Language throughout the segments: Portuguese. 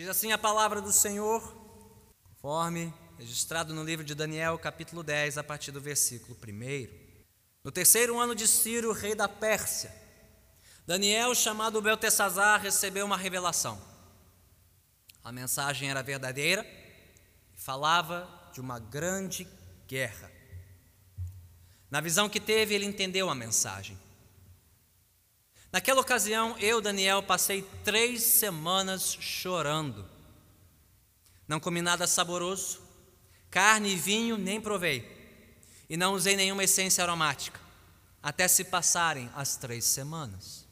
Diz assim a palavra do Senhor, conforme registrado no livro de Daniel, capítulo 10, a partir do versículo 1. No terceiro ano de Ciro, rei da Pérsia, Daniel, chamado Beltesazar, recebeu uma revelação. A mensagem era verdadeira e falava de uma grande guerra. Na visão que teve, ele entendeu a mensagem. Naquela ocasião, eu, Daniel, passei três semanas chorando. Não comi nada saboroso, carne e vinho nem provei, e não usei nenhuma essência aromática, até se passarem as três semanas.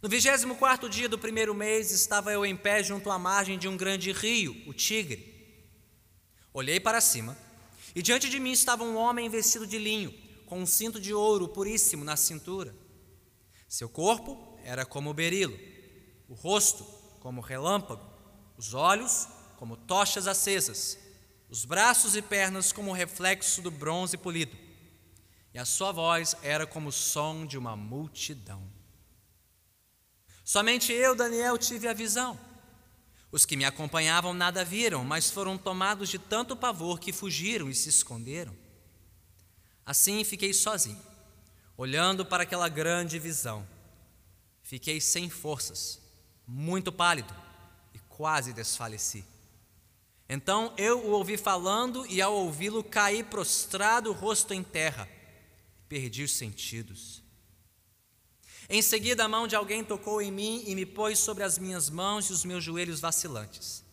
No vigésimo quarto dia do primeiro mês, estava eu em pé junto à margem de um grande rio, o Tigre. Olhei para cima, e diante de mim estava um homem vestido de linho, com um cinto de ouro puríssimo na cintura. Seu corpo era como o berilo, o rosto como relâmpago, os olhos como tochas acesas, os braços e pernas como o reflexo do bronze polido, e a sua voz era como o som de uma multidão. Somente eu, Daniel, tive a visão. Os que me acompanhavam nada viram, mas foram tomados de tanto pavor que fugiram e se esconderam. Assim fiquei sozinho olhando para aquela grande visão. Fiquei sem forças, muito pálido e quase desfaleci. Então eu o ouvi falando e, ao ouvi-lo, caí prostrado, rosto em terra, perdi os sentidos. Em seguida, a mão de alguém tocou em mim e me pôs sobre as minhas mãos e os meus joelhos vacilantes.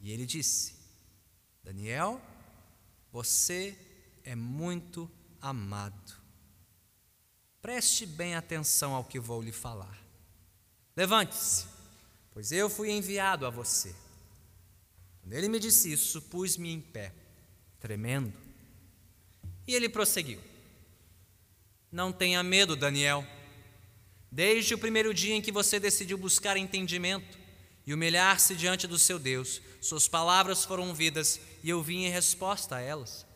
E ele disse: Daniel, você é muito amado. Preste bem atenção ao que vou lhe falar. Levante-se, pois eu fui enviado a você. Quando ele me disse isso, pus-me em pé, tremendo. E ele prosseguiu: Não tenha medo, Daniel. Desde o primeiro dia em que você decidiu buscar entendimento e humilhar-se diante do seu Deus, suas palavras foram ouvidas e eu vim em resposta a elas.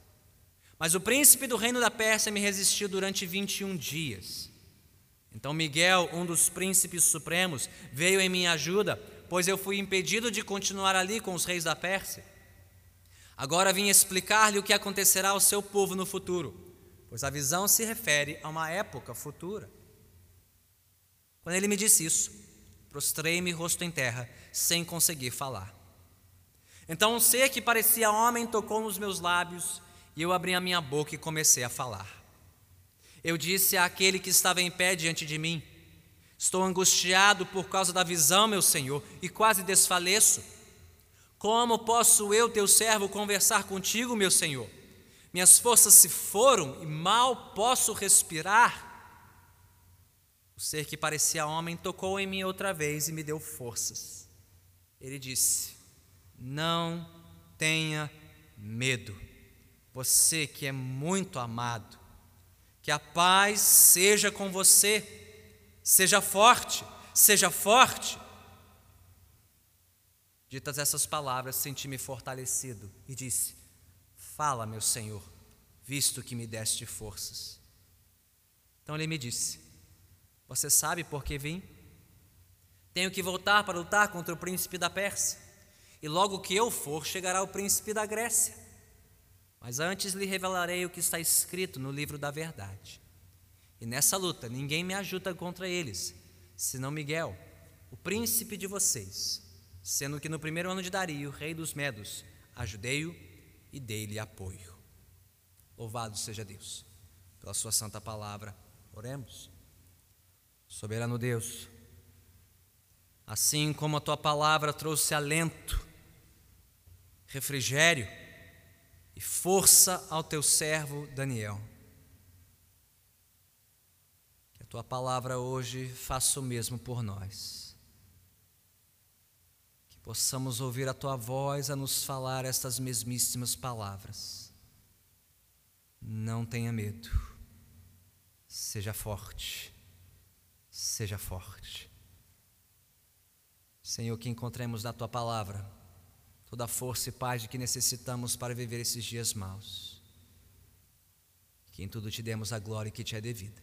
Mas o príncipe do reino da Pérsia me resistiu durante 21 dias. Então Miguel, um dos príncipes supremos, veio em minha ajuda, pois eu fui impedido de continuar ali com os reis da Pérsia. Agora vim explicar-lhe o que acontecerá ao seu povo no futuro, pois a visão se refere a uma época futura. Quando ele me disse isso, prostrei-me rosto em terra, sem conseguir falar. Então um ser que parecia homem tocou nos meus lábios e eu abri a minha boca e comecei a falar. Eu disse àquele que estava em pé diante de mim: Estou angustiado por causa da visão, meu Senhor, e quase desfaleço. Como posso eu, teu servo, conversar contigo, meu Senhor? Minhas forças se foram e mal posso respirar. O ser que parecia homem tocou em mim outra vez e me deu forças. Ele disse: Não tenha medo você que é muito amado, que a paz seja com você, seja forte, seja forte. Ditas essas palavras, senti-me fortalecido e disse: Fala, meu Senhor, visto que me deste forças. Então ele me disse: Você sabe por que vim? Tenho que voltar para lutar contra o príncipe da Pérsia, e logo que eu for, chegará o príncipe da Grécia. Mas antes lhe revelarei o que está escrito no livro da verdade. E nessa luta ninguém me ajuda contra eles, senão Miguel, o príncipe de vocês, sendo que no primeiro ano de Dario, rei dos Medos, ajudei-o e dei-lhe apoio. Louvado seja Deus pela sua santa palavra. Oremos. Soberano Deus, assim como a tua palavra trouxe alento, refrigério, e força ao teu servo Daniel. Que a tua palavra hoje faça o mesmo por nós. Que possamos ouvir a tua voz a nos falar estas mesmíssimas palavras. Não tenha medo. Seja forte. Seja forte. Senhor, que encontremos na tua palavra toda a força e paz de que necessitamos para viver esses dias maus. Que em tudo te demos a glória que te é devida.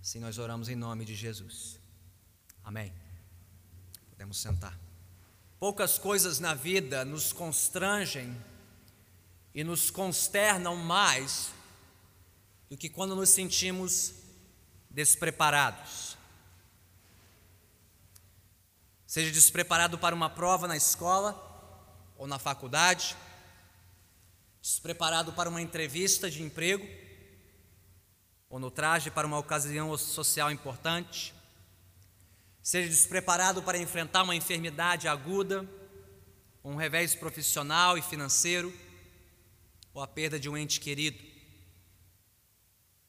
Assim nós oramos em nome de Jesus. Amém. Podemos sentar. Poucas coisas na vida nos constrangem e nos consternam mais do que quando nos sentimos despreparados. Seja despreparado para uma prova na escola ou na faculdade, despreparado para uma entrevista de emprego, ou no traje para uma ocasião social importante, seja despreparado para enfrentar uma enfermidade aguda, um revés profissional e financeiro, ou a perda de um ente querido.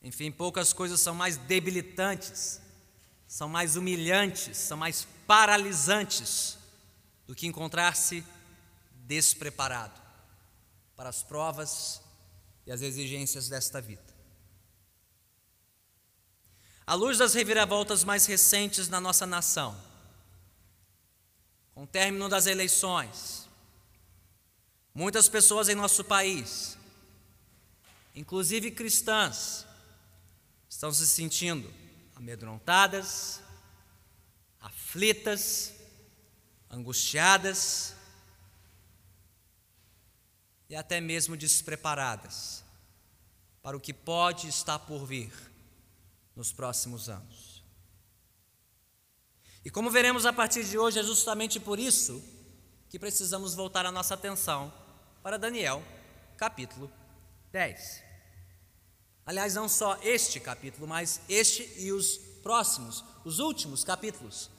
Enfim, poucas coisas são mais debilitantes, são mais humilhantes, são mais paralisantes do que encontrar-se despreparado para as provas e as exigências desta vida. À luz das reviravoltas mais recentes na nossa nação, com o término das eleições, muitas pessoas em nosso país, inclusive cristãs, estão se sentindo amedrontadas, aflitas, angustiadas, e até mesmo despreparadas para o que pode estar por vir nos próximos anos. E como veremos a partir de hoje, é justamente por isso que precisamos voltar a nossa atenção para Daniel, capítulo 10. Aliás, não só este capítulo, mas este e os próximos, os últimos capítulos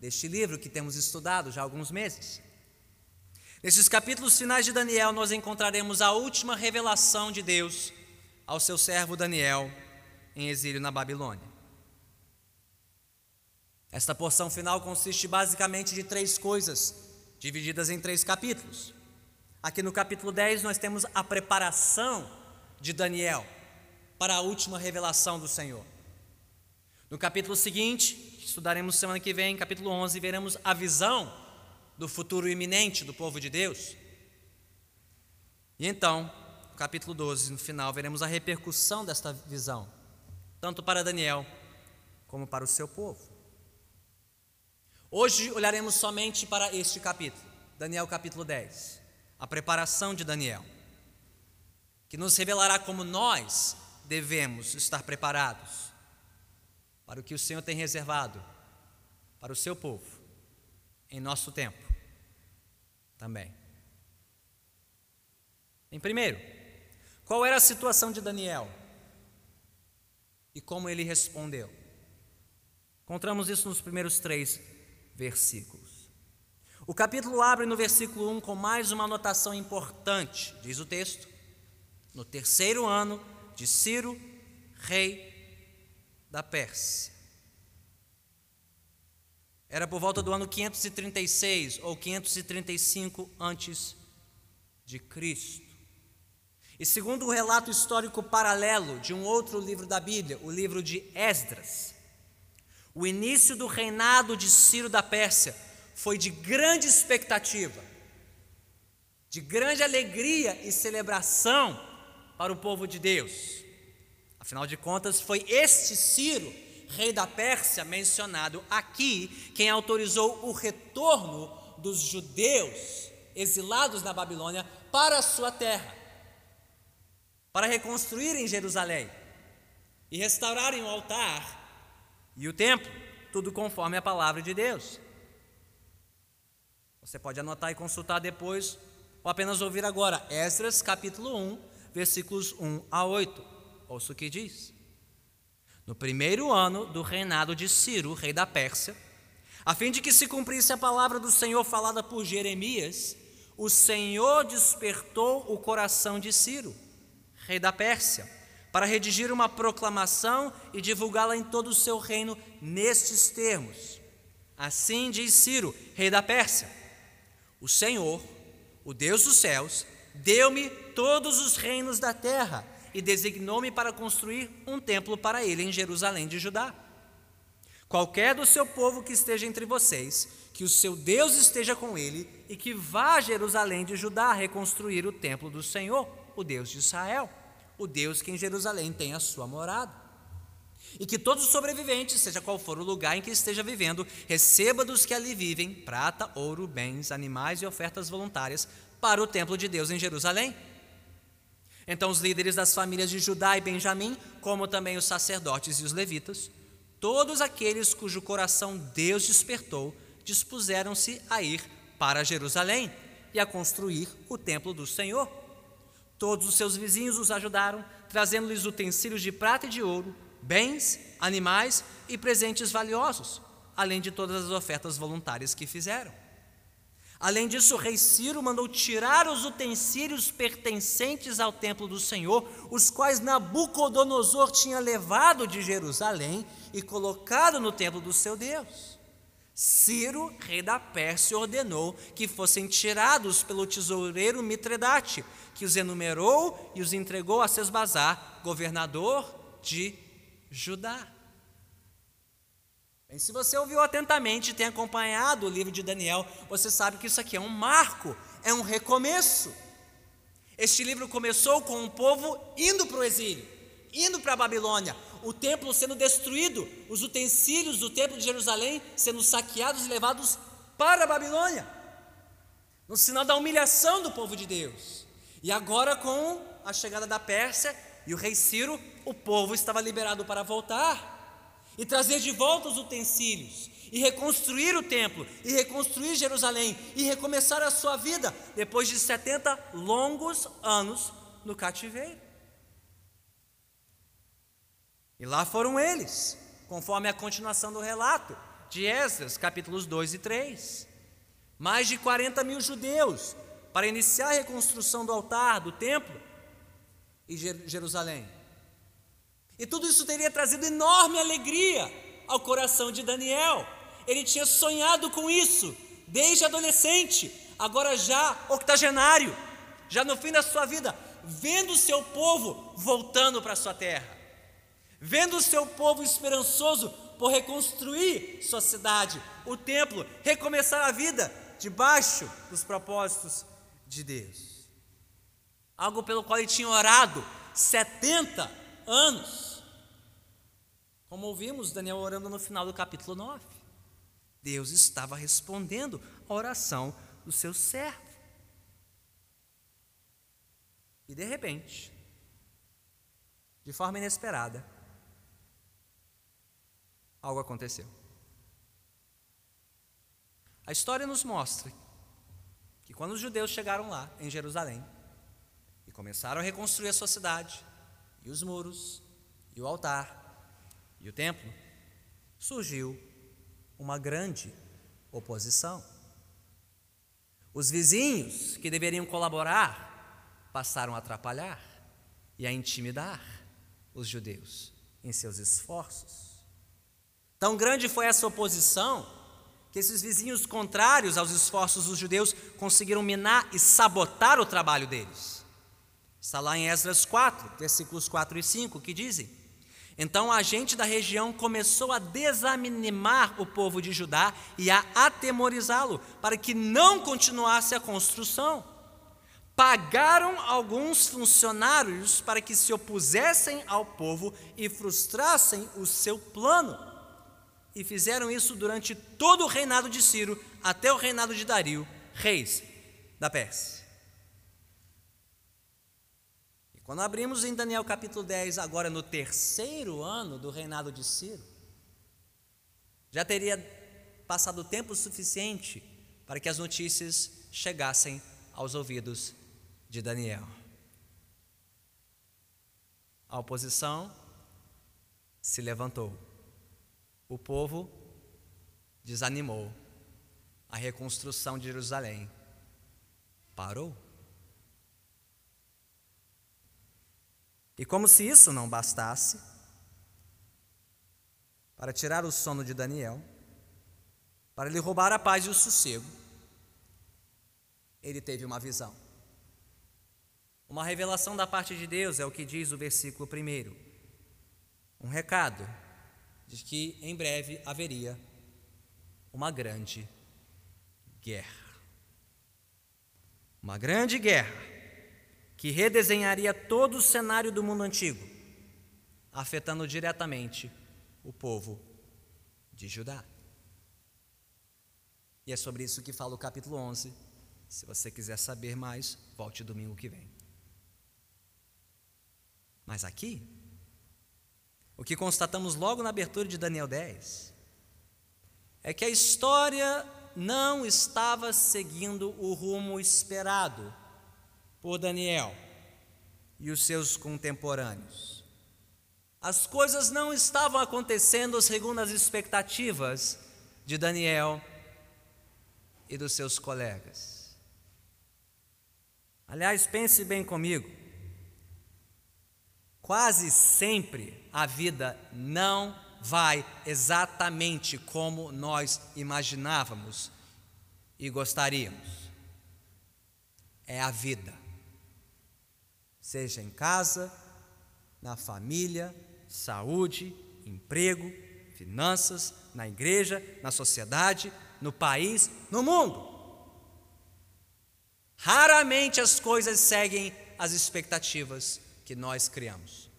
deste livro que temos estudado já há alguns meses. Nesses capítulos finais de Daniel, nós encontraremos a última revelação de Deus ao seu servo Daniel em exílio na Babilônia. Esta porção final consiste basicamente de três coisas, divididas em três capítulos. Aqui no capítulo 10, nós temos a preparação de Daniel para a última revelação do Senhor. No capítulo seguinte, estudaremos semana que vem, capítulo 11, veremos a visão do futuro iminente do povo de Deus. E então, no capítulo 12, no final, veremos a repercussão desta visão, tanto para Daniel como para o seu povo. Hoje olharemos somente para este capítulo, Daniel capítulo 10, a preparação de Daniel, que nos revelará como nós devemos estar preparados para o que o Senhor tem reservado para o seu povo em nosso tempo também. Em primeiro, qual era a situação de Daniel e como ele respondeu? Encontramos isso nos primeiros três versículos. O capítulo abre no versículo 1 com mais uma anotação importante, diz o texto: no terceiro ano de Ciro, rei da Pérsia. Era por volta do ano 536 ou 535 antes de Cristo. E segundo o um relato histórico paralelo de um outro livro da Bíblia, o livro de Esdras, o início do reinado de Ciro da Pérsia foi de grande expectativa, de grande alegria e celebração para o povo de Deus. Afinal de contas, foi este Ciro rei da Pérsia, mencionado aqui, quem autorizou o retorno dos judeus exilados na Babilônia para a sua terra, para reconstruírem Jerusalém e restaurarem o altar e o templo, tudo conforme a palavra de Deus. Você pode anotar e consultar depois, ou apenas ouvir agora, Esdras capítulo 1, versículos 1 a 8. Ouça o que diz no primeiro ano do reinado de Ciro, rei da Pérsia, a fim de que se cumprisse a palavra do Senhor falada por Jeremias, o Senhor despertou o coração de Ciro, rei da Pérsia, para redigir uma proclamação e divulgá-la em todo o seu reino nestes termos. Assim diz Ciro, rei da Pérsia: O Senhor, o Deus dos céus, deu-me todos os reinos da terra e designou-me para construir um templo para ele em Jerusalém de Judá. Qualquer do seu povo que esteja entre vocês, que o seu Deus esteja com ele e que vá a Jerusalém de Judá reconstruir o templo do Senhor, o Deus de Israel, o Deus que em Jerusalém tem a sua morada. E que todos os sobreviventes, seja qual for o lugar em que esteja vivendo, receba dos que ali vivem prata, ouro, bens, animais e ofertas voluntárias para o templo de Deus em Jerusalém. Então, os líderes das famílias de Judá e Benjamim, como também os sacerdotes e os levitas, todos aqueles cujo coração Deus despertou, dispuseram-se a ir para Jerusalém e a construir o templo do Senhor. Todos os seus vizinhos os ajudaram, trazendo-lhes utensílios de prata e de ouro, bens, animais e presentes valiosos, além de todas as ofertas voluntárias que fizeram. Além disso, o rei Ciro mandou tirar os utensílios pertencentes ao templo do Senhor, os quais Nabucodonosor tinha levado de Jerusalém e colocado no templo do seu Deus. Ciro, rei da Pérsia, ordenou que fossem tirados pelo tesoureiro Mitredate, que os enumerou e os entregou a Sesbazar, governador de Judá. Bem, se você ouviu atentamente e tem acompanhado o livro de Daniel, você sabe que isso aqui é um marco, é um recomeço. Este livro começou com o povo indo para o exílio, indo para a Babilônia, o templo sendo destruído, os utensílios do templo de Jerusalém sendo saqueados e levados para a Babilônia, no sinal da humilhação do povo de Deus. E agora, com a chegada da Pérsia e o rei Ciro, o povo estava liberado para voltar e trazer de volta os utensílios, e reconstruir o templo, e reconstruir Jerusalém, e recomeçar a sua vida depois de 70 longos anos no cativeiro. E lá foram eles, conforme a continuação do relato de Esdras, capítulos 2 e 3. Mais de 40 mil judeus para iniciar a reconstrução do altar, do templo e Jerusalém. E tudo isso teria trazido enorme alegria ao coração de Daniel. Ele tinha sonhado com isso desde adolescente, agora já octogenário, já no fim da sua vida, vendo o seu povo voltando para sua terra vendo o seu povo esperançoso por reconstruir sua cidade, o templo, recomeçar a vida debaixo dos propósitos de Deus. Algo pelo qual ele tinha orado 70 anos. Como ouvimos Daniel orando no final do capítulo 9. Deus estava respondendo a oração do seu servo. E de repente, de forma inesperada, algo aconteceu. A história nos mostra que quando os judeus chegaram lá, em Jerusalém, e começaram a reconstruir a sua cidade, e os muros, e o altar, e o templo, surgiu uma grande oposição. Os vizinhos que deveriam colaborar passaram a atrapalhar e a intimidar os judeus em seus esforços. Tão grande foi essa oposição que esses vizinhos contrários aos esforços dos judeus conseguiram minar e sabotar o trabalho deles. Está lá em Esdras 4, versículos 4 e 5, que dizem: Então a gente da região começou a desanimar o povo de Judá e a atemorizá-lo, para que não continuasse a construção. Pagaram alguns funcionários para que se opusessem ao povo e frustrassem o seu plano e fizeram isso durante todo o reinado de Ciro até o reinado de Dario, reis da Pérsia. E quando abrimos em Daniel capítulo 10, agora no terceiro ano do reinado de Ciro, já teria passado tempo suficiente para que as notícias chegassem aos ouvidos de Daniel. A oposição se levantou o povo desanimou. A reconstrução de Jerusalém parou. E como se isso não bastasse, para tirar o sono de Daniel, para lhe roubar a paz e o sossego, ele teve uma visão. Uma revelação da parte de Deus é o que diz o versículo primeiro. Um recado de que em breve haveria uma grande guerra. Uma grande guerra que redesenharia todo o cenário do mundo antigo, afetando diretamente o povo de Judá. E é sobre isso que fala o capítulo 11. Se você quiser saber mais, volte domingo que vem. Mas aqui, o que constatamos logo na abertura de Daniel 10 é que a história não estava seguindo o rumo esperado por Daniel e os seus contemporâneos. As coisas não estavam acontecendo segundo as expectativas de Daniel e dos seus colegas. Aliás, pense bem comigo. Quase sempre a vida não vai exatamente como nós imaginávamos e gostaríamos. É a vida. Seja em casa, na família, saúde, emprego, finanças, na igreja, na sociedade, no país, no mundo. Raramente as coisas seguem as expectativas que nós criamos,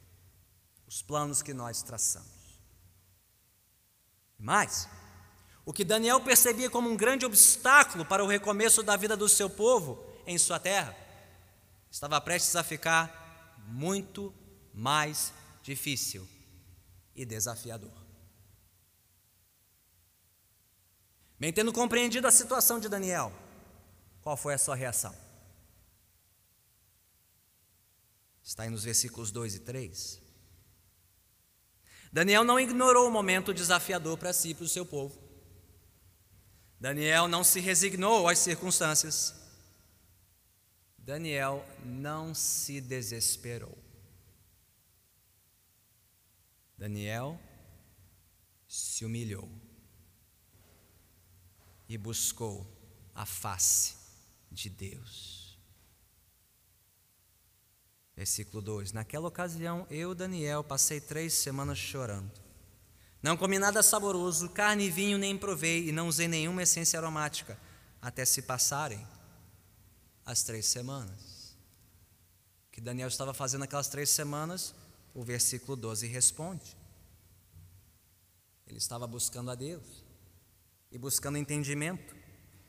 os planos que nós traçamos. Mas, o que Daniel percebia como um grande obstáculo para o recomeço da vida do seu povo em sua terra, estava prestes a ficar muito mais difícil e desafiador. Bem, tendo compreendido a situação de Daniel, qual foi a sua reação? Está aí nos versículos 2 e 3. Daniel não ignorou o momento desafiador para si e para o seu povo. Daniel não se resignou às circunstâncias. Daniel não se desesperou. Daniel se humilhou e buscou a face de Deus. Versículo 2: Naquela ocasião, eu, Daniel, passei três semanas chorando. Não comi nada saboroso, carne e vinho nem provei, e não usei nenhuma essência aromática, até se passarem as três semanas. O que Daniel estava fazendo aquelas três semanas o versículo 12 responde. Ele estava buscando a Deus e buscando entendimento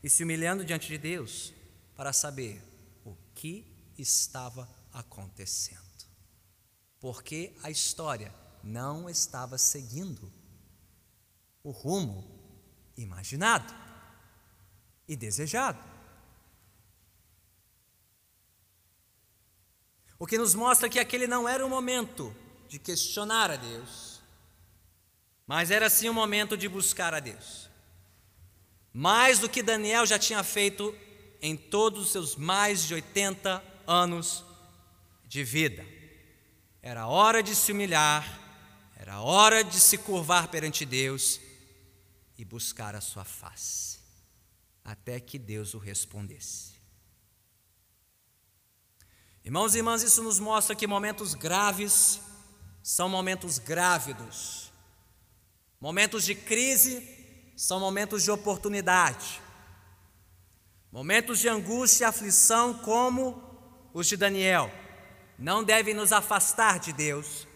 e se humilhando diante de Deus para saber o que estava acontecendo. Porque a história não estava seguindo o rumo imaginado e desejado. O que nos mostra que aquele não era o momento de questionar a Deus, mas era sim o momento de buscar a Deus. Mais do que Daniel já tinha feito em todos os seus mais de 80 anos de vida. Era hora de se humilhar, era hora de se curvar perante Deus e buscar a sua face, até que Deus o respondesse. Irmãos e irmãs, isso nos mostra que momentos graves são momentos grávidos. Momentos de crise são momentos de oportunidade. Momentos de angústia e aflição, como os de Daniel, não devem nos afastar de Deus,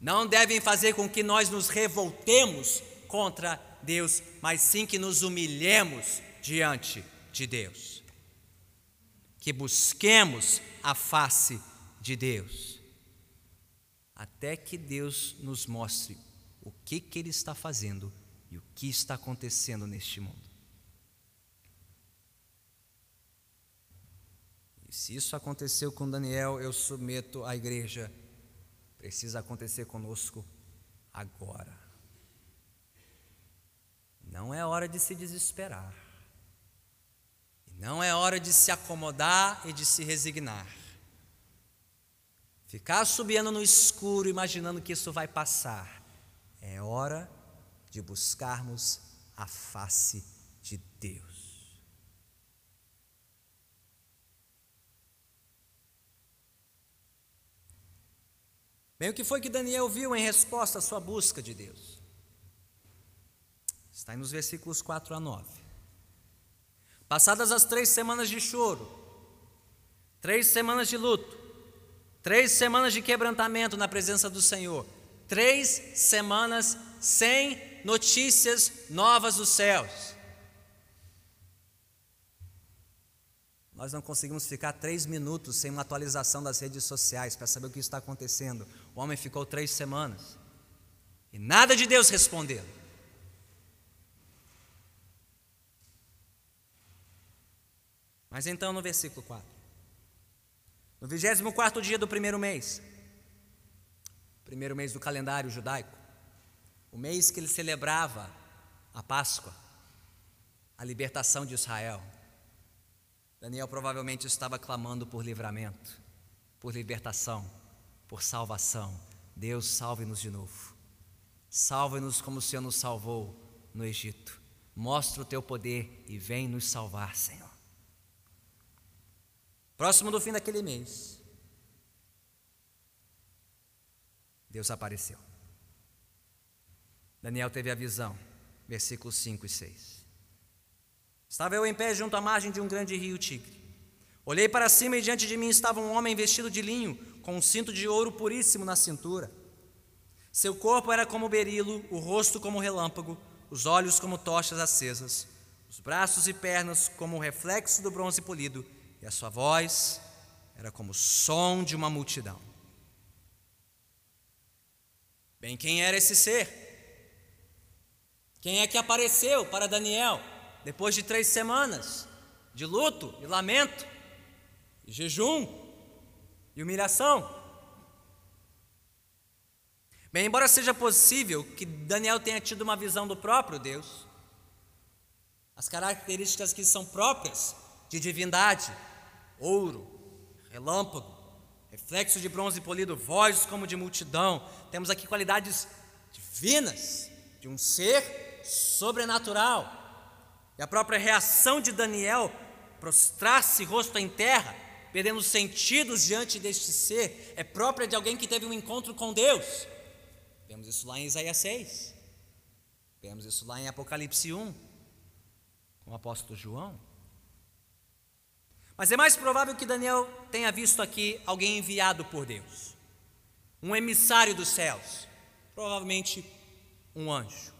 não devem fazer com que nós nos revoltemos contra Deus, mas sim que nos humilhemos diante de Deus. Que busquemos a face de Deus, até que Deus nos mostre o que, que Ele está fazendo e o que está acontecendo neste mundo. E se isso aconteceu com Daniel, eu submeto à igreja, precisa acontecer conosco agora. Não é hora de se desesperar. Não é hora de se acomodar e de se resignar. Ficar subindo no escuro imaginando que isso vai passar. É hora de buscarmos a face de Deus. Bem, o que foi que Daniel viu em resposta à sua busca de Deus? Está aí nos versículos 4 a 9. Passadas as três semanas de choro, três semanas de luto, três semanas de quebrantamento na presença do Senhor, Três semanas sem notícias novas dos céus. Nós não conseguimos ficar três minutos sem uma atualização das redes sociais para saber o que está acontecendo. O homem ficou três semanas e nada de Deus respondeu. Mas então no versículo 4. No 24 dia do primeiro mês, primeiro mês do calendário judaico, o mês que ele celebrava a Páscoa, a libertação de Israel. Daniel provavelmente estava clamando por livramento, por libertação, por salvação. Deus, salve-nos de novo. Salve-nos como o Senhor nos salvou no Egito. Mostra o teu poder e vem nos salvar, Senhor. Próximo do fim daquele mês, Deus apareceu. Daniel teve a visão, versículos 5 e 6. Estava eu em pé junto à margem de um grande rio Tigre. Olhei para cima e diante de mim estava um homem vestido de linho, com um cinto de ouro puríssimo na cintura. Seu corpo era como berilo, o rosto como relâmpago, os olhos como tochas acesas, os braços e pernas como o reflexo do bronze polido, e a sua voz era como o som de uma multidão. Bem, quem era esse ser? Quem é que apareceu para Daniel depois de três semanas de luto e lamento, e jejum e humilhação? Bem, embora seja possível que Daniel tenha tido uma visão do próprio Deus, as características que são próprias de divindade, ouro, relâmpago, reflexo de bronze polido, voz como de multidão, temos aqui qualidades divinas de um ser sobrenatural. E a própria reação de Daniel, prostrar-se rosto em terra, perdendo os sentidos diante deste ser, é própria de alguém que teve um encontro com Deus. Vemos isso lá em Isaías 6. Vemos isso lá em Apocalipse 1, com o apóstolo João. Mas é mais provável que Daniel tenha visto aqui alguém enviado por Deus, um emissário dos céus, provavelmente um anjo,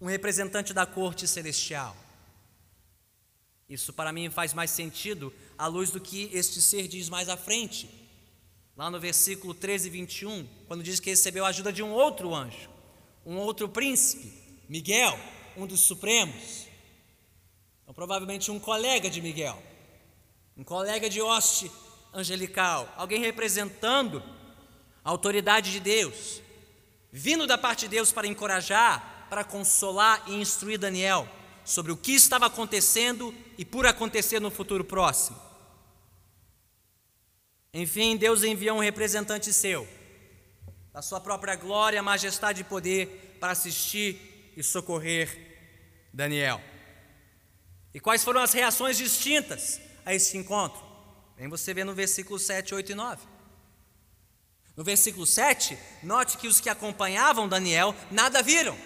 um representante da corte celestial. Isso para mim faz mais sentido à luz do que este ser diz mais à frente, lá no versículo 13 e 21, quando diz que recebeu a ajuda de um outro anjo, um outro príncipe, Miguel, um dos supremos. Então, provavelmente um colega de Miguel um colega de hoste angelical, alguém representando a autoridade de Deus, vindo da parte de Deus para encorajar, para consolar e instruir Daniel sobre o que estava acontecendo e por acontecer no futuro próximo. Enfim, Deus enviou um representante seu, da sua própria glória, majestade e poder, para assistir e socorrer Daniel. E quais foram as reações distintas a esse encontro? Vem você ver no versículo 7, 8 e 9. No versículo 7, note que os que acompanhavam Daniel nada viram.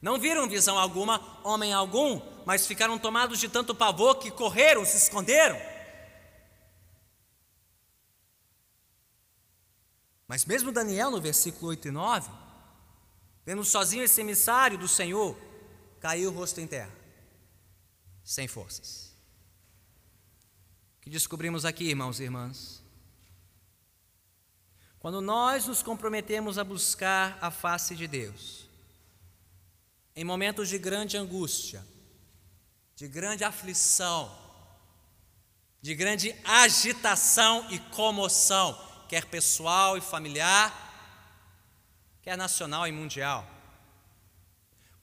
Não viram visão alguma, homem algum, mas ficaram tomados de tanto pavor que correram, se esconderam. Mas mesmo Daniel, no versículo 8 e 9, vendo sozinho esse emissário do Senhor, caiu o rosto em terra, sem forças que descobrimos aqui, irmãos e irmãs? Quando nós nos comprometemos a buscar a face de Deus, em momentos de grande angústia, de grande aflição, de grande agitação e comoção, quer pessoal e familiar, quer nacional e mundial.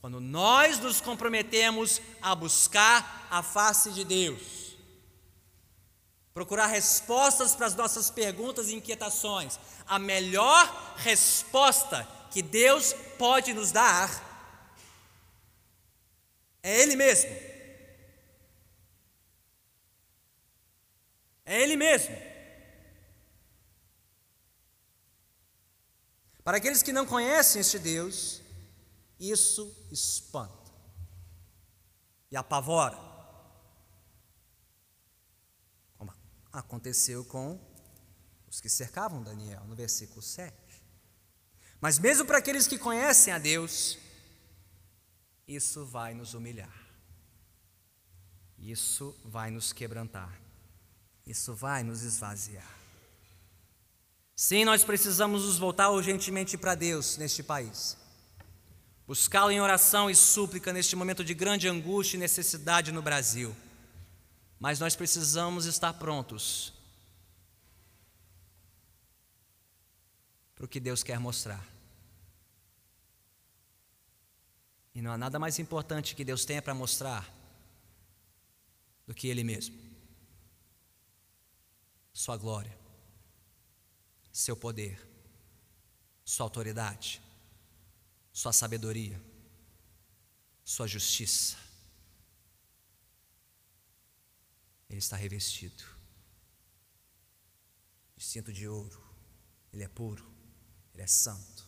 Quando nós nos comprometemos a buscar a face de Deus, procurar respostas para as nossas perguntas e inquietações. A melhor resposta que Deus pode nos dar é Ele mesmo. É Ele mesmo. Para aqueles que não conhecem este Deus, isso espanta e apavora. Aconteceu com os que cercavam Daniel, no versículo 7. Mas mesmo para aqueles que conhecem a Deus, isso vai nos humilhar. Isso vai nos quebrantar. Isso vai nos esvaziar. Sim, nós precisamos nos voltar urgentemente para Deus neste país. Buscá-lo em oração e súplica neste momento de grande angústia e necessidade no Brasil. Mas nós precisamos estar prontos para o que Deus quer mostrar. E não há nada mais importante que Deus tenha para mostrar do que Ele mesmo. Sua glória, seu poder, sua autoridade, sua sabedoria, sua justiça. Ele está revestido de cinto de ouro, ele é puro, ele é santo.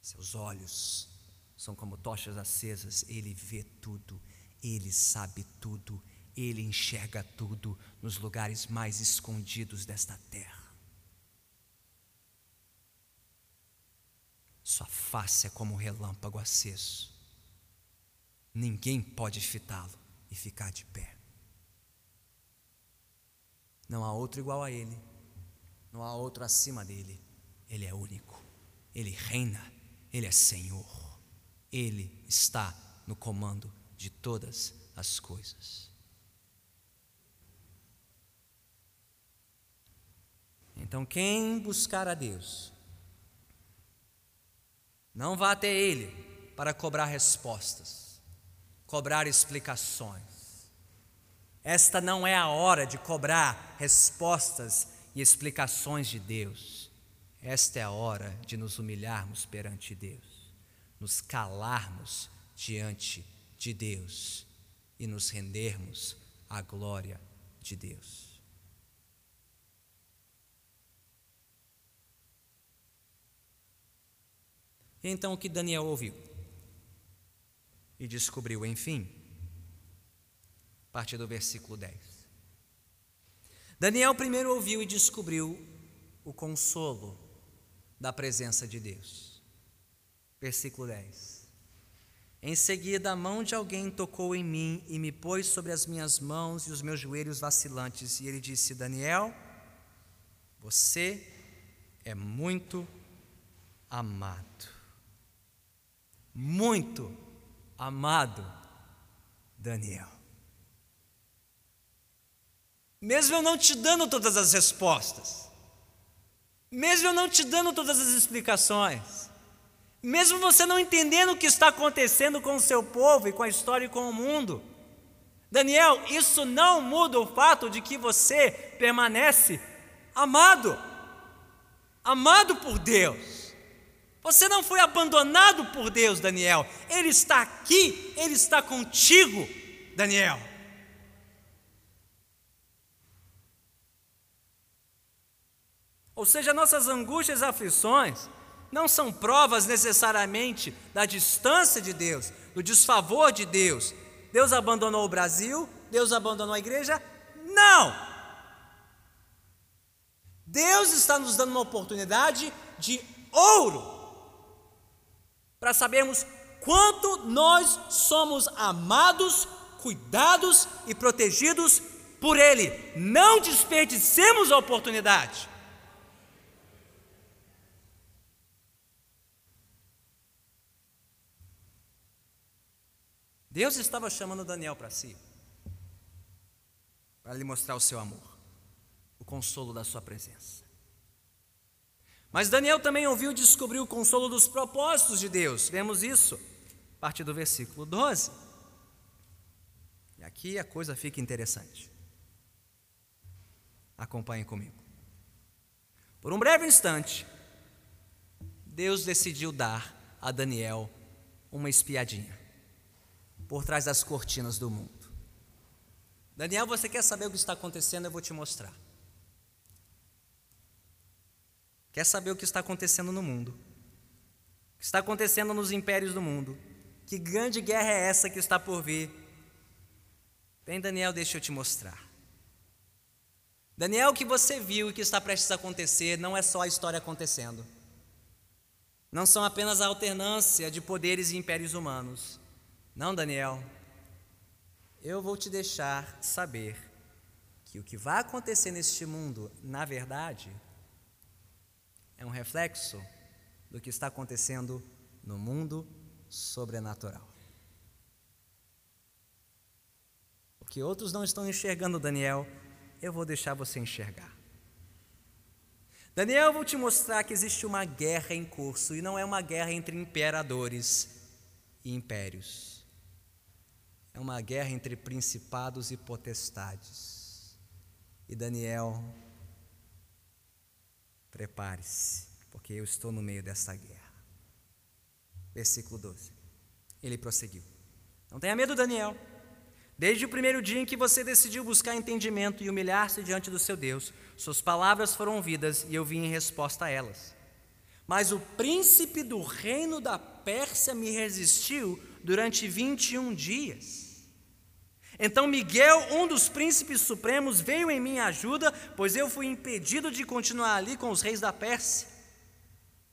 Seus olhos são como tochas acesas, ele vê tudo, ele sabe tudo, ele enxerga tudo nos lugares mais escondidos desta terra. Sua face é como um relâmpago aceso. Ninguém pode fitá-lo e ficar de pé. Não há outro igual a ele, não há outro acima dele. Ele é único, ele reina, ele é Senhor. Ele está no comando de todas as coisas. Então, quem buscar a Deus, não vá até Ele para cobrar respostas, cobrar explicações. Esta não é a hora de cobrar respostas e explicações de Deus. Esta é a hora de nos humilharmos perante Deus nos calarmos diante de Deus e nos rendermos à glória de Deus. Então o que Daniel ouviu e descobriu, enfim, partir do versículo 10. Daniel primeiro ouviu e descobriu o consolo da presença de Deus. Versículo 10. Em seguida, a mão de alguém tocou em mim e me pôs sobre as minhas mãos e os meus joelhos vacilantes. E ele disse: Daniel, você é muito amado. Muito amado, Daniel. Mesmo eu não te dando todas as respostas, mesmo eu não te dando todas as explicações, mesmo você não entendendo o que está acontecendo com o seu povo e com a história e com o mundo. Daniel, isso não muda o fato de que você permanece amado, amado por Deus. Você não foi abandonado por Deus, Daniel. Ele está aqui, ele está contigo, Daniel. Ou seja, nossas angústias e aflições não são provas necessariamente da distância de Deus, do desfavor de Deus. Deus abandonou o Brasil, Deus abandonou a igreja? Não! Deus está nos dando uma oportunidade de ouro para sabermos quanto nós somos amados, cuidados e protegidos por Ele. Não desperdicemos a oportunidade. Deus estava chamando Daniel para si, para lhe mostrar o seu amor, o consolo da sua presença. Mas Daniel também ouviu e descobriu o consolo dos propósitos de Deus. Vemos isso a partir do versículo 12. E aqui a coisa fica interessante. Acompanhe comigo. Por um breve instante, Deus decidiu dar a Daniel uma espiadinha por trás das cortinas do mundo. Daniel, você quer saber o que está acontecendo? Eu vou te mostrar. Quer saber o que está acontecendo no mundo? O que está acontecendo nos impérios do mundo? Que grande guerra é essa que está por vir? Bem, Daniel, deixa eu te mostrar. Daniel, o que você viu e que está prestes a acontecer não é só a história acontecendo. não são apenas a alternância de poderes e impérios humanos. Não, Daniel. Eu vou te deixar saber que o que vai acontecer neste mundo, na verdade, é um reflexo do que está acontecendo no mundo sobrenatural. O que outros não estão enxergando, Daniel, eu vou deixar você enxergar. Daniel, eu vou te mostrar que existe uma guerra em curso e não é uma guerra entre imperadores e impérios. É uma guerra entre principados e potestades. E Daniel, prepare-se, porque eu estou no meio dessa guerra. Versículo 12. Ele prosseguiu: Não tenha medo, Daniel. Desde o primeiro dia em que você decidiu buscar entendimento e humilhar-se diante do seu Deus, suas palavras foram ouvidas e eu vim em resposta a elas. Mas o príncipe do reino da Pérsia me resistiu durante 21 dias. Então Miguel, um dos príncipes supremos, veio em minha ajuda, pois eu fui impedido de continuar ali com os reis da Pérsia.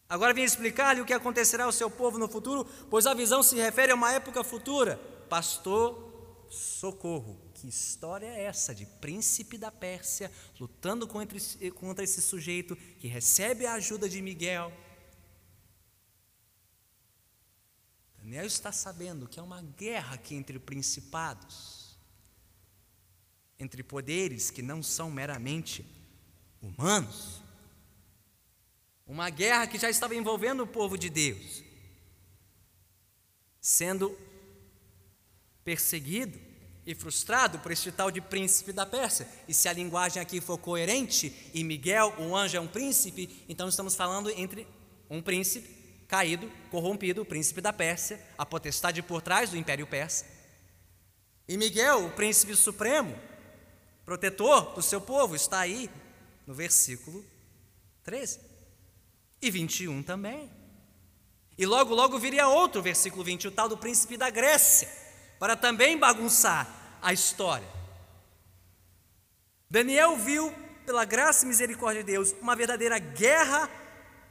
Agora vim explicar-lhe o que acontecerá ao seu povo no futuro, pois a visão se refere a uma época futura. Pastor socorro. Que história é essa de príncipe da Pérsia lutando contra esse, contra esse sujeito que recebe a ajuda de Miguel? Daniel está sabendo que é uma guerra aqui entre principados, entre poderes que não são meramente humanos. Uma guerra que já estava envolvendo o povo de Deus, sendo perseguido e frustrado por este tal de príncipe da Pérsia. E se a linguagem aqui for coerente e Miguel, o anjo, é um príncipe, então estamos falando entre um príncipe caído, corrompido, o príncipe da Pérsia, a potestade por trás do império persa. E Miguel, o príncipe supremo, protetor do seu povo, está aí no versículo 13. E 21 também. E logo, logo viria outro versículo 20, o tal do príncipe da Grécia para também bagunçar a história. Daniel viu, pela graça e misericórdia de Deus, uma verdadeira guerra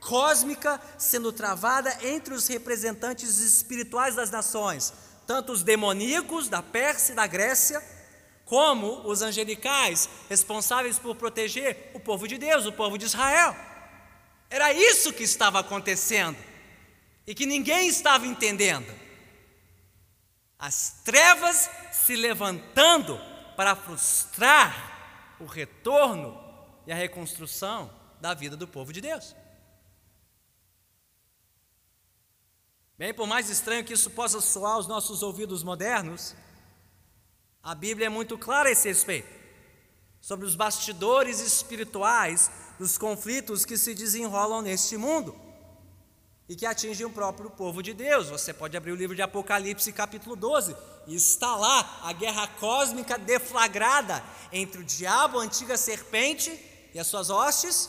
cósmica sendo travada entre os representantes espirituais das nações, tanto os demoníacos da Pérsia e da Grécia, como os angelicais, responsáveis por proteger o povo de Deus, o povo de Israel. Era isso que estava acontecendo e que ninguém estava entendendo as trevas se levantando para frustrar o retorno e a reconstrução da vida do povo de Deus. Bem, por mais estranho que isso possa soar aos nossos ouvidos modernos, a Bíblia é muito clara a esse respeito, sobre os bastidores espirituais dos conflitos que se desenrolam neste mundo e que atingem o próprio povo de Deus. Você pode abrir o livro de Apocalipse, capítulo 12, e está lá a guerra cósmica deflagrada entre o diabo, a antiga serpente e as suas hostes,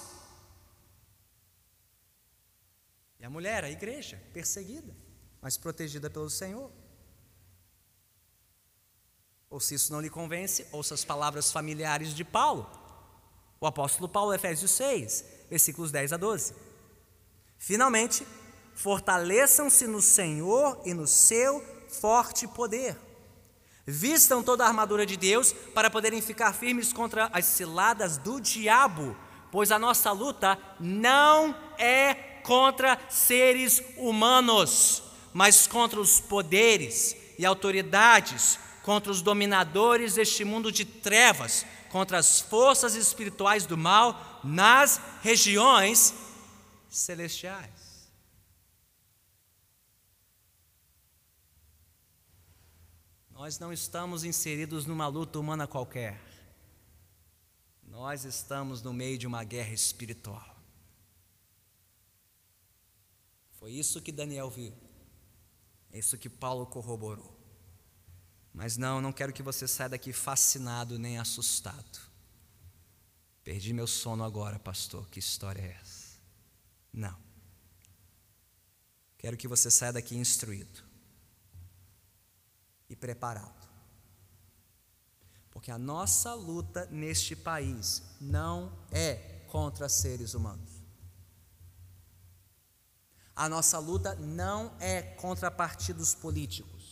e a mulher, a igreja, perseguida, mas protegida pelo Senhor. Ou se isso não lhe convence, ouça as palavras familiares de Paulo. O apóstolo Paulo, Efésios 6, versículos 10 a 12. Finalmente, fortaleçam-se no Senhor e no seu forte poder. Vistam toda a armadura de Deus para poderem ficar firmes contra as ciladas do diabo, pois a nossa luta não é contra seres humanos, mas contra os poderes e autoridades, contra os dominadores deste mundo de trevas, contra as forças espirituais do mal nas regiões celestiais. Nós não estamos inseridos numa luta humana qualquer. Nós estamos no meio de uma guerra espiritual. Foi isso que Daniel viu. É isso que Paulo corroborou. Mas não, não quero que você saia daqui fascinado nem assustado. Perdi meu sono agora, pastor. Que história é essa? Não. Quero que você saia daqui instruído e preparado. Porque a nossa luta neste país não é contra seres humanos. A nossa luta não é contra partidos políticos,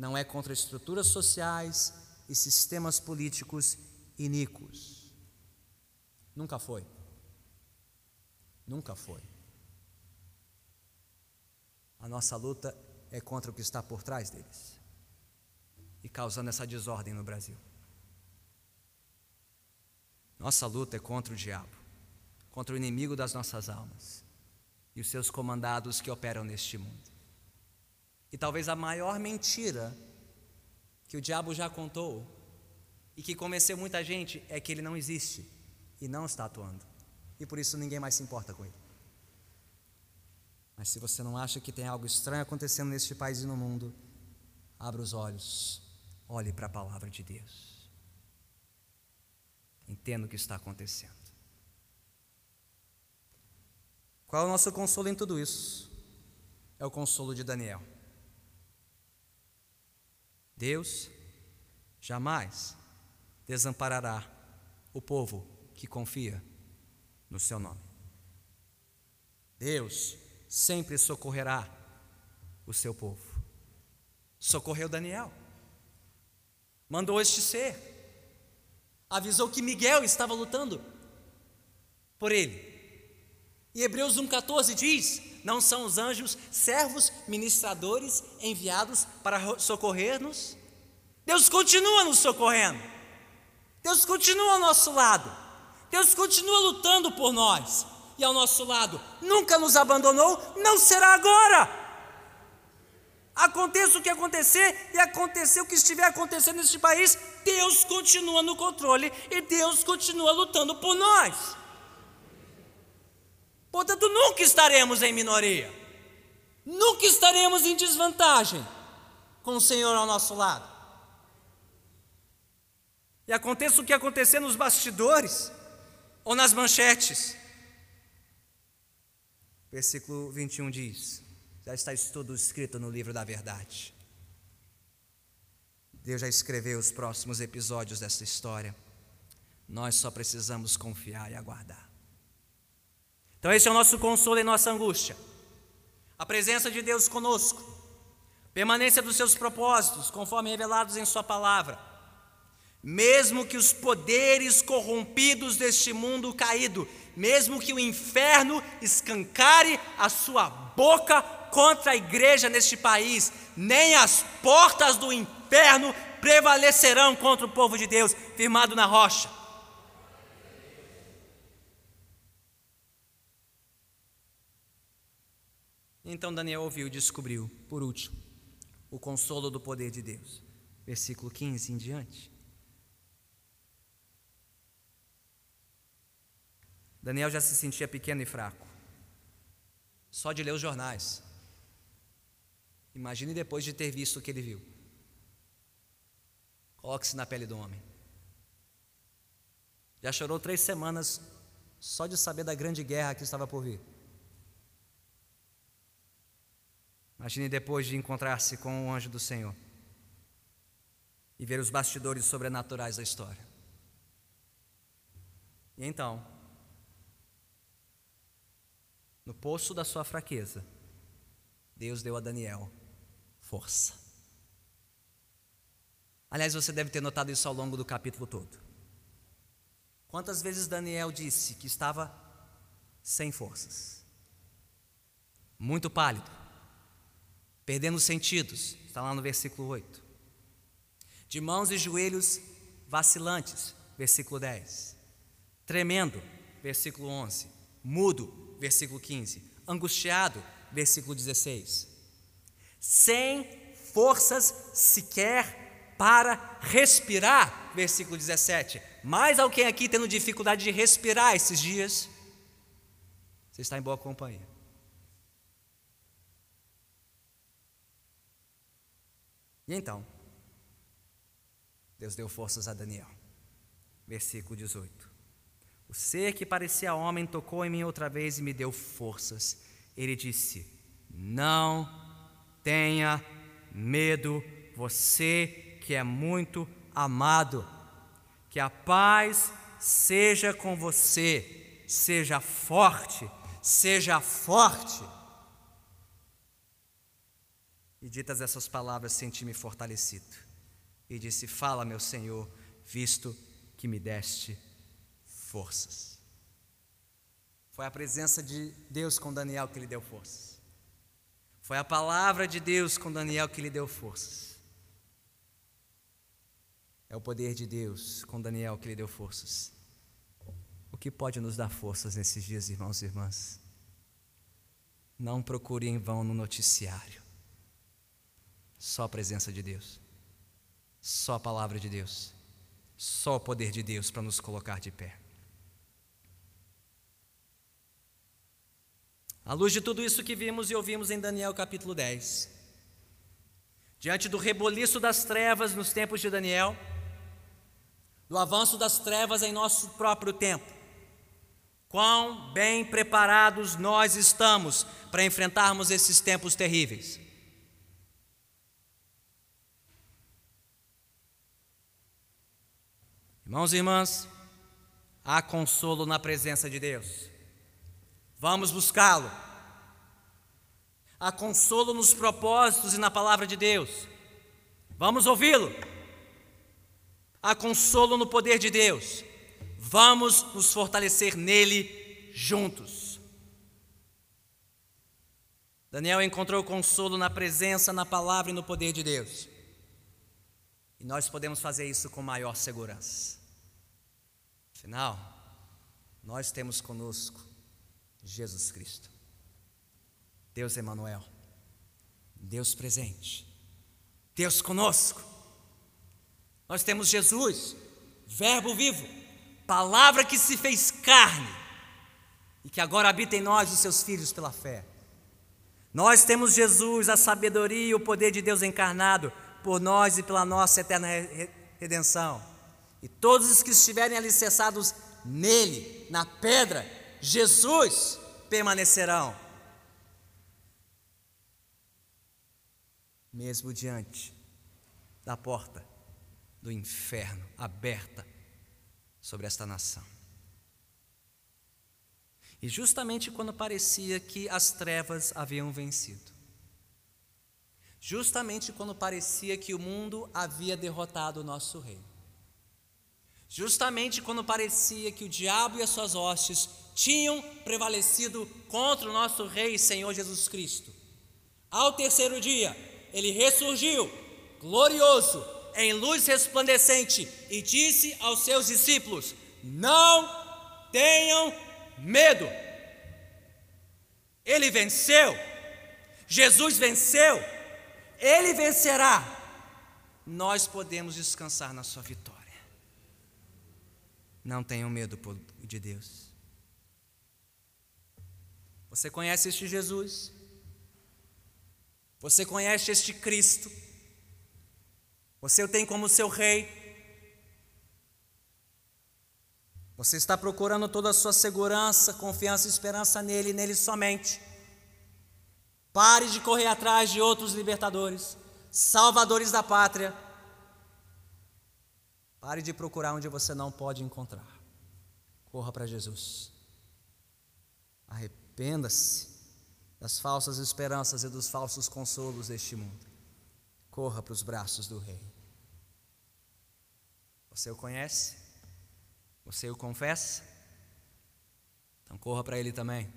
não é contra estruturas sociais e sistemas políticos iníquos. Nunca foi. Nunca foi. A nossa luta é contra o que está por trás deles e causando essa desordem no Brasil. Nossa luta é contra o diabo, contra o inimigo das nossas almas e os seus comandados que operam neste mundo. E talvez a maior mentira que o diabo já contou e que convenceu muita gente é que ele não existe e não está atuando. E por isso ninguém mais se importa com ele. Mas se você não acha que tem algo estranho acontecendo neste país e no mundo, abra os olhos, olhe para a palavra de Deus. Entenda o que está acontecendo. Qual é o nosso consolo em tudo isso? É o consolo de Daniel. Deus jamais desamparará o povo que confia no seu nome. Deus sempre socorrerá o seu povo. Socorreu Daniel, mandou este ser, avisou que Miguel estava lutando por ele. E Hebreus 1,14 diz: Não são os anjos servos ministradores enviados para socorrer-nos? Deus continua nos socorrendo, Deus continua ao nosso lado, Deus continua lutando por nós e ao nosso lado, nunca nos abandonou, não será agora. Aconteça o que acontecer e acontecer o que estiver acontecendo neste país, Deus continua no controle e Deus continua lutando por nós. Portanto, nunca estaremos em minoria, nunca estaremos em desvantagem com o Senhor ao nosso lado. E aconteça o que acontecer nos bastidores ou nas manchetes, Versículo 21 diz: Já está isso tudo escrito no livro da verdade. Deus já escreveu os próximos episódios dessa história. Nós só precisamos confiar e aguardar. Então, esse é o nosso consolo e nossa angústia. A presença de Deus conosco, permanência dos seus propósitos, conforme revelados em Sua palavra. Mesmo que os poderes corrompidos deste mundo caído mesmo que o inferno escancare a sua boca contra a igreja neste país, nem as portas do inferno prevalecerão contra o povo de Deus, firmado na rocha. Então Daniel ouviu e descobriu, por último, o consolo do poder de Deus. Versículo 15 em diante. Daniel já se sentia pequeno e fraco, só de ler os jornais. Imagine depois de ter visto o que ele viu. Coloque-se na pele do homem. Já chorou três semanas só de saber da grande guerra que estava por vir. Imagine depois de encontrar-se com o anjo do Senhor e ver os bastidores sobrenaturais da história. E então, no poço da sua fraqueza, Deus deu a Daniel força. Aliás, você deve ter notado isso ao longo do capítulo todo. Quantas vezes Daniel disse que estava sem forças, muito pálido, perdendo os sentidos, está lá no versículo 8. De mãos e joelhos vacilantes, versículo 10. Tremendo, versículo 11. Mudo, versículo 15. Angustiado, versículo 16. Sem forças sequer para respirar, versículo 17. Mais alguém aqui tendo dificuldade de respirar esses dias? Você está em boa companhia. E então, Deus deu forças a Daniel. Versículo 18. O ser que parecia homem tocou em mim outra vez e me deu forças. Ele disse: Não tenha medo, você que é muito amado. Que a paz seja com você, seja forte, seja forte. E ditas essas palavras, senti-me fortalecido. E disse: Fala, meu Senhor, visto que me deste forças. Foi a presença de Deus com Daniel que lhe deu forças. Foi a palavra de Deus com Daniel que lhe deu forças. É o poder de Deus com Daniel que lhe deu forças. O que pode nos dar forças nesses dias, irmãos e irmãs? Não procure em vão no noticiário. Só a presença de Deus. Só a palavra de Deus. Só o poder de Deus para nos colocar de pé. À luz de tudo isso que vimos e ouvimos em Daniel capítulo 10, diante do reboliço das trevas nos tempos de Daniel, do avanço das trevas em nosso próprio tempo, quão bem preparados nós estamos para enfrentarmos esses tempos terríveis. Irmãos e irmãs, há consolo na presença de Deus. Vamos buscá-lo. Há consolo nos propósitos e na palavra de Deus. Vamos ouvi-lo. Há consolo no poder de Deus. Vamos nos fortalecer nele juntos. Daniel encontrou consolo na presença, na palavra e no poder de Deus. E nós podemos fazer isso com maior segurança. Afinal, nós temos conosco Jesus Cristo, Deus Emanuel, Deus presente, Deus conosco. Nós temos Jesus, Verbo vivo, palavra que se fez carne e que agora habita em nós, os seus filhos, pela fé. Nós temos Jesus, a sabedoria e o poder de Deus encarnado por nós e pela nossa eterna redenção. E todos os que estiverem alicerçados nele, na pedra, Jesus, permanecerão. Mesmo diante da porta do inferno aberta sobre esta nação. E justamente quando parecia que as trevas haviam vencido, justamente quando parecia que o mundo havia derrotado o nosso rei, Justamente quando parecia que o diabo e as suas hostes tinham prevalecido contra o nosso Rei e Senhor Jesus Cristo. Ao terceiro dia, ele ressurgiu, glorioso, em luz resplandecente, e disse aos seus discípulos: Não tenham medo. Ele venceu, Jesus venceu, ele vencerá. Nós podemos descansar na sua vitória. Não tenham medo de Deus. Você conhece este Jesus? Você conhece este Cristo? Você o tem como seu rei? Você está procurando toda a sua segurança, confiança e esperança nele, nele somente. Pare de correr atrás de outros libertadores, salvadores da pátria Pare de procurar onde você não pode encontrar. Corra para Jesus. Arrependa-se das falsas esperanças e dos falsos consolos deste mundo. Corra para os braços do Rei. Você o conhece? Você o confessa? Então corra para Ele também.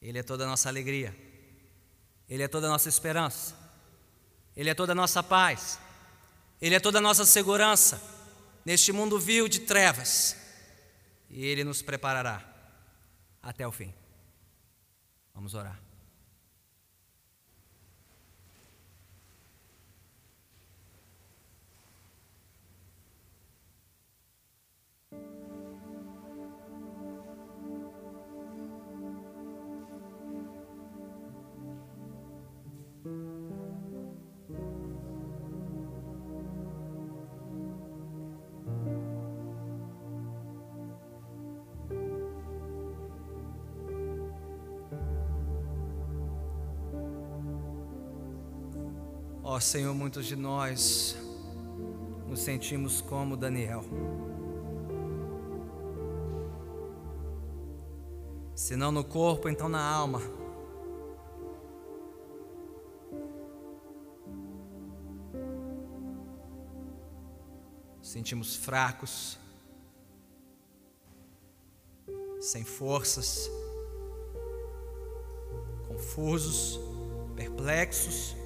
Ele é toda a nossa alegria. Ele é toda a nossa esperança. Ele é toda a nossa paz. Ele é toda a nossa segurança neste mundo vil de trevas. E Ele nos preparará até o fim. Vamos orar. Ó oh, Senhor, muitos de nós nos sentimos como Daniel. Se não no corpo, então na alma. Sentimos fracos, sem forças, confusos, perplexos,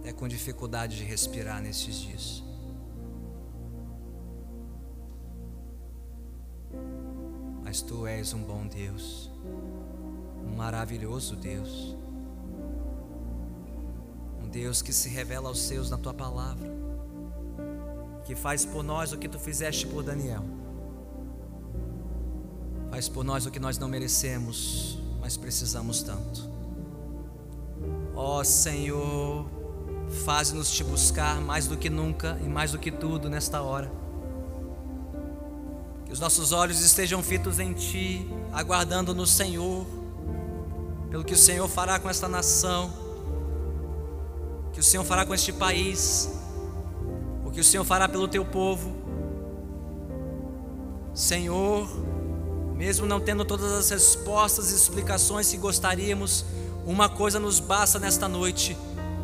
até com dificuldade de respirar nesses dias. Mas tu és um bom Deus, um maravilhoso Deus, um Deus que se revela aos seus na tua palavra, que faz por nós o que tu fizeste por Daniel, faz por nós o que nós não merecemos, mas precisamos tanto. Ó oh, Senhor, faz-nos te buscar mais do que nunca e mais do que tudo nesta hora. Que os nossos olhos estejam fitos em Ti, aguardando no Senhor, pelo que o Senhor fará com esta nação, que o Senhor fará com este país, o que o Senhor fará pelo Teu povo. Senhor, mesmo não tendo todas as respostas e explicações que gostaríamos, uma coisa nos basta nesta noite: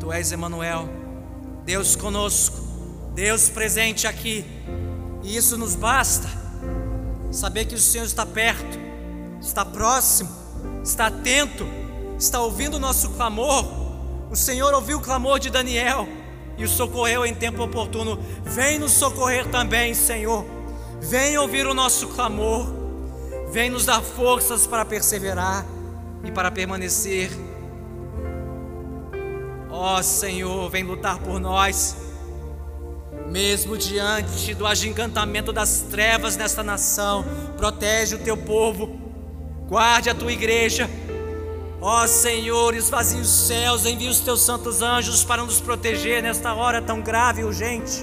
Tu és Emanuel, Deus conosco, Deus presente aqui, e isso nos basta saber que o Senhor está perto, está próximo, está atento, está ouvindo o nosso clamor. O Senhor ouviu o clamor de Daniel e o socorreu em tempo oportuno. Vem nos socorrer também, Senhor. Vem ouvir o nosso clamor. Vem nos dar forças para perseverar e para permanecer. Ó oh, Senhor, vem lutar por nós mesmo diante do agigantamento das trevas nesta nação, protege o teu povo, guarde a tua igreja. Ó Senhor, esvazie os céus, envia os teus santos anjos para nos proteger nesta hora tão grave e urgente,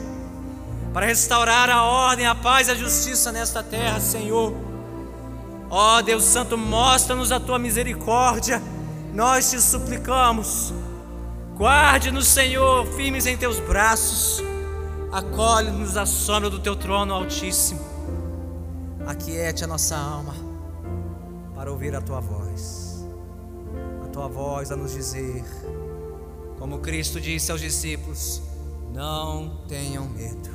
para restaurar a ordem, a paz e a justiça nesta terra, Senhor. Ó Deus Santo, mostra-nos a tua misericórdia, nós te suplicamos. Guarde-nos, Senhor, firmes em teus braços Acolhe-nos à sombra do teu trono altíssimo. Aquiete a nossa alma para ouvir a tua voz. A tua voz a nos dizer, como Cristo disse aos discípulos: Não tenham medo.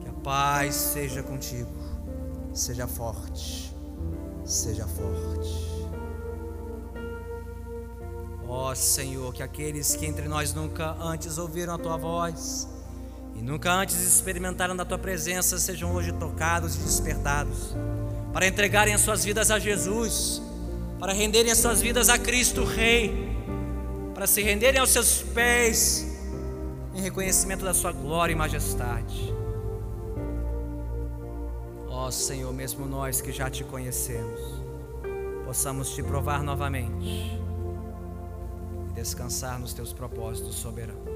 Que a paz seja contigo. Seja forte. Seja forte. Ó Senhor, que aqueles que entre nós nunca antes ouviram a tua voz, e nunca antes experimentaram da tua presença sejam hoje tocados e despertados, para entregarem as suas vidas a Jesus, para renderem as suas vidas a Cristo Rei, para se renderem aos seus pés em reconhecimento da sua glória e majestade. Ó oh, Senhor, mesmo nós que já te conhecemos, possamos te provar novamente descansar nos teus propósitos soberanos.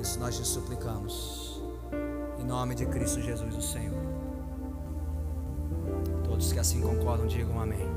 isso nós te suplicamos. Em nome de Cristo Jesus, o Senhor. Todos que assim concordam, digam amém.